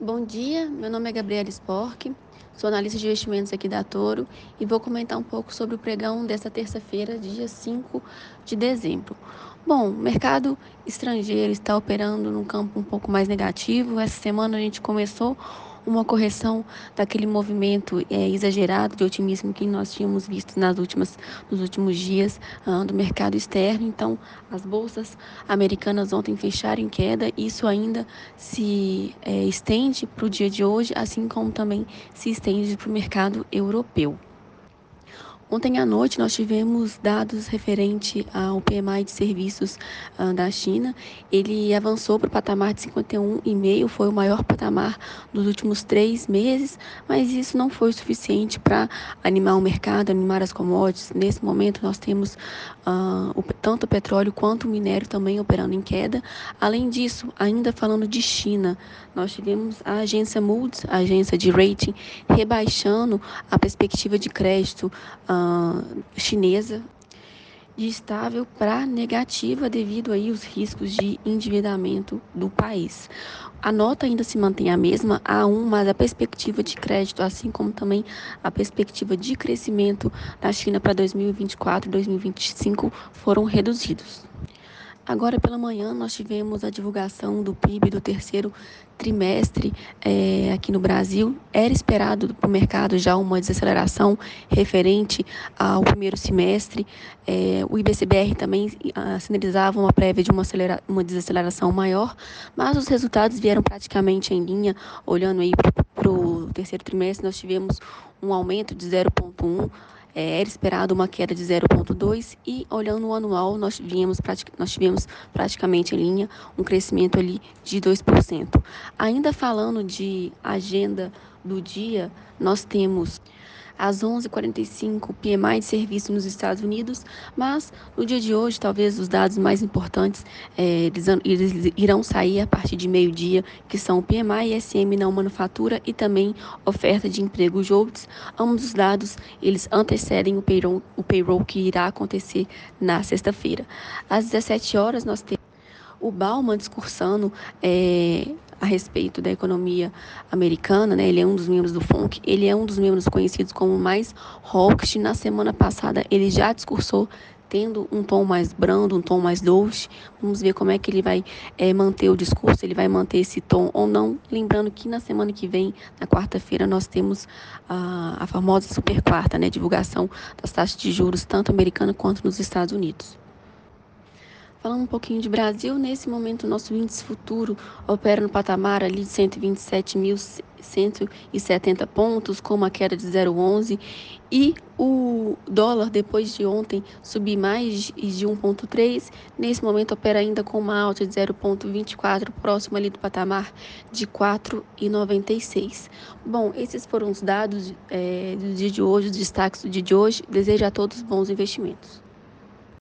Bom dia, meu nome é Gabriela Spork, sou analista de investimentos aqui da Toro e vou comentar um pouco sobre o pregão desta terça-feira, dia 5 de dezembro. Bom, o mercado estrangeiro está operando num campo um pouco mais negativo. Essa semana a gente começou uma correção daquele movimento é, exagerado de otimismo que nós tínhamos visto nas últimas, nos últimos dias uh, do mercado externo. Então, as bolsas americanas ontem fecharam em queda. Isso ainda se é, estende para o dia de hoje, assim como também se estende para o mercado europeu. Ontem à noite nós tivemos dados referente ao PMI de serviços uh, da China. Ele avançou para o patamar de 51,5, foi o maior patamar dos últimos três meses, mas isso não foi suficiente para animar o mercado, animar as commodities. Nesse momento nós temos uh, o, tanto o petróleo quanto o minério também operando em queda. Além disso, ainda falando de China, nós tivemos a agência Moody's, a agência de rating, rebaixando a perspectiva de crédito. Uh, chinesa de estável para negativa devido aí aos riscos de endividamento do país. A nota ainda se mantém a mesma, A1, mas a perspectiva de crédito, assim como também a perspectiva de crescimento da China para 2024 e 2025 foram reduzidos. Agora pela manhã nós tivemos a divulgação do PIB do terceiro trimestre é, aqui no Brasil. Era esperado para o mercado já uma desaceleração referente ao primeiro semestre. É, o IBCBR também ah, sinalizava uma prévia de uma, acelera, uma desaceleração maior, mas os resultados vieram praticamente em linha. Olhando aí para o terceiro trimestre, nós tivemos um aumento de 0,1 é, era esperado uma queda de 0,2 e olhando o anual nós tivemos, nós tivemos praticamente em linha um crescimento ali de 2%. Ainda falando de agenda do dia, nós temos às 11h45 PMI de serviço nos Estados Unidos, mas no dia de hoje, talvez os dados mais importantes é, eles, eles irão sair a partir de meio-dia, que são o PMI e SM não manufatura e também oferta de emprego JOBS. Ambos os dados eles antecedem o payroll, o payroll que irá acontecer na sexta-feira. Às 17 horas nós temos o Bauman discursando é, a respeito da economia americana, né? Ele é um dos membros do FONC, ele é um dos membros conhecidos como mais hawkish. Na semana passada ele já discursou tendo um tom mais brando, um tom mais doce. Vamos ver como é que ele vai é, manter o discurso, ele vai manter esse tom ou não. Lembrando que na semana que vem, na quarta-feira, nós temos a, a famosa super quarta, né? Divulgação das taxas de juros, tanto americana quanto nos Estados Unidos. Falando um pouquinho de Brasil, nesse momento o nosso índice futuro opera no patamar ali de 127.170 pontos, com uma queda de 0,11 e o dólar depois de ontem subir mais de 1,3, nesse momento opera ainda com uma alta de 0,24, próximo ali do patamar de 4,96. Bom, esses foram os dados é, do dia de hoje, os destaques do dia de hoje. Desejo a todos bons investimentos.